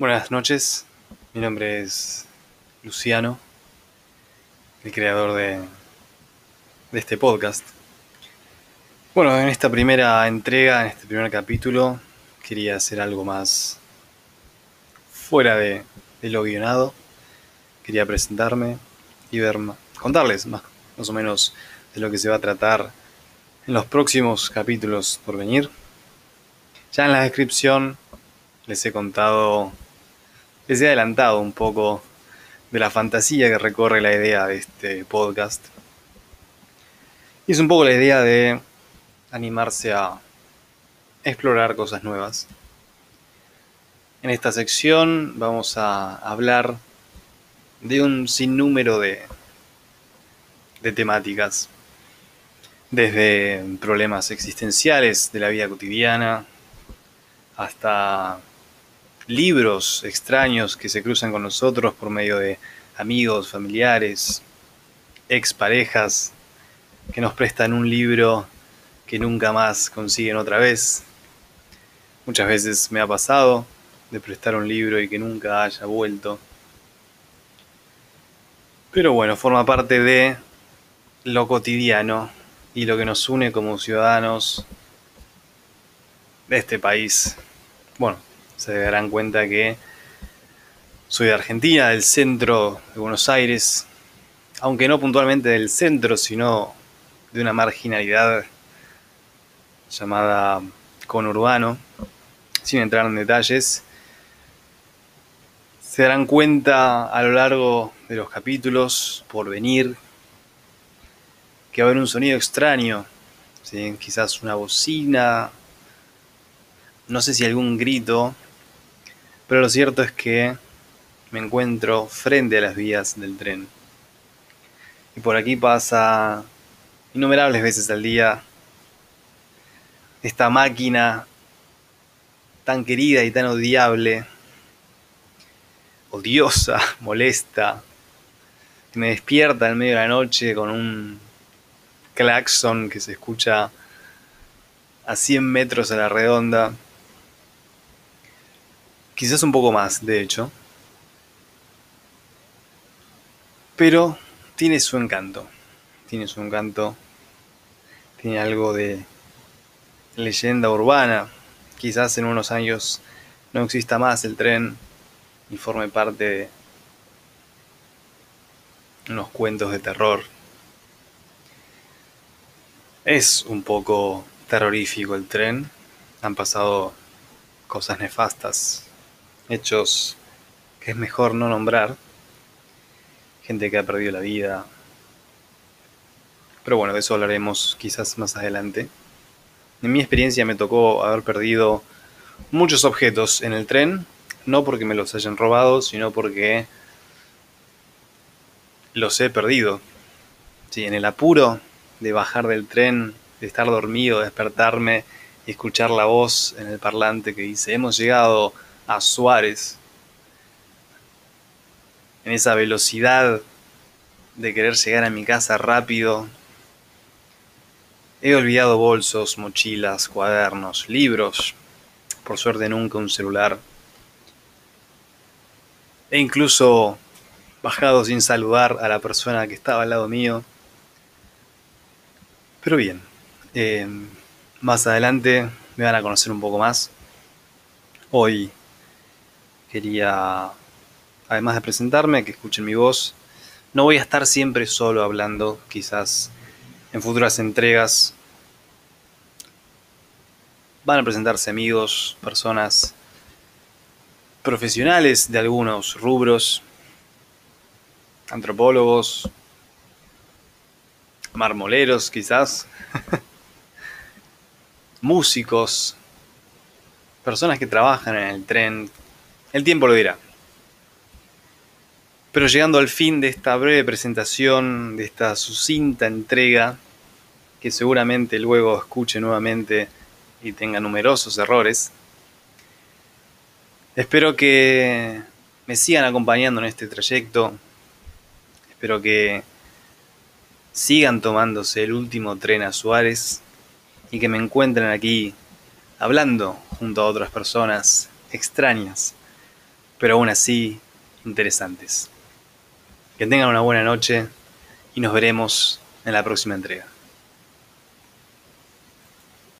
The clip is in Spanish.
Buenas noches, mi nombre es Luciano, el creador de, este podcast. Bueno, en esta primera entrega, en este primer capítulo, quería hacer algo más fuera de, de lo guionado. Quería presentarme y ver, contarles más, más o menos de lo que se va a tratar en los próximos capítulos por venir. Ya en la descripción les he contado, les he adelantado un poco de la fantasía que recorre la idea de este podcast. Y es un poco la idea de animarse a explorar cosas nuevas. En esta sección vamos a hablar de un sinnúmero de, de temáticas, desde problemas existenciales de la vida cotidiana, hasta libros extraños que se cruzan con nosotros por medio de amigos, familiares, exparejas que nos prestan un libro que nunca más consiguen otra vez. Muchas veces me ha pasado de prestar un libro y que nunca haya vuelto. Pero bueno, forma parte de lo cotidiano y lo que nos une como ciudadanos de este país bueno, se darán cuenta que soy de Argentina, del centro de Buenos Aires, aunque no puntualmente del centro, sino de una marginalidad llamada conurbano, sin entrar en detalles. Se darán cuenta a lo largo de los capítulos por venir que va a haber un sonido extraño, quizás una bocina, no sé si algún grito, pero lo cierto es que me encuentro frente a las vías del tren. Y por aquí pasa innumerables veces al día esta máquina tan querida y tan odiable, odiosa, molesta, que me despierta en medio de la noche con un claxon que se escucha a 100 metros a la redonda Quizás un poco más, de hecho. Pero tiene su encanto. Tiene su encanto. Tiene algo de leyenda urbana. Quizás en unos años no exista más el tren y forme parte de unos cuentos de terror. Es un poco terrorífico el tren. Han pasado cosas nefastas hechos que es mejor no nombrar, gente que ha perdido la vida. Pero bueno, de eso hablaremos quizás más adelante. En mi experiencia me tocó haber perdido muchos objetos en el tren, no porque me los hayan robado, sino porque los he perdido. Sí, en el apuro de bajar del tren, de estar dormido, despertarme y escuchar la voz en el parlante que dice, hemos llegado a Suárez, en esa velocidad de querer llegar a mi casa rápido, he olvidado bolsos, mochilas, cuadernos, libros, por suerte nunca un celular, e incluso bajado sin saludar a la persona que estaba al lado mío. Pero bien, eh, más adelante me van a conocer un poco más. Hoy Quería, además de presentarme, que escuchen mi voz. No voy a estar siempre solo hablando, quizás en futuras entregas van a presentarse amigos, personas profesionales de algunos rubros, antropólogos, marmoleros quizás, músicos, personas que trabajan en el tren, el tiempo lo dirá. Pero llegando al fin de esta breve presentación, de esta sucinta entrega, que seguramente luego escuche nuevamente y tenga numerosos errores, espero que me sigan acompañando en este trayecto, espero que sigan tomándose el último tren a Suárez y que me encuentren aquí hablando junto a otras personas extrañas pero aún así interesantes. Que tengan una buena noche y nos veremos en la próxima entrega.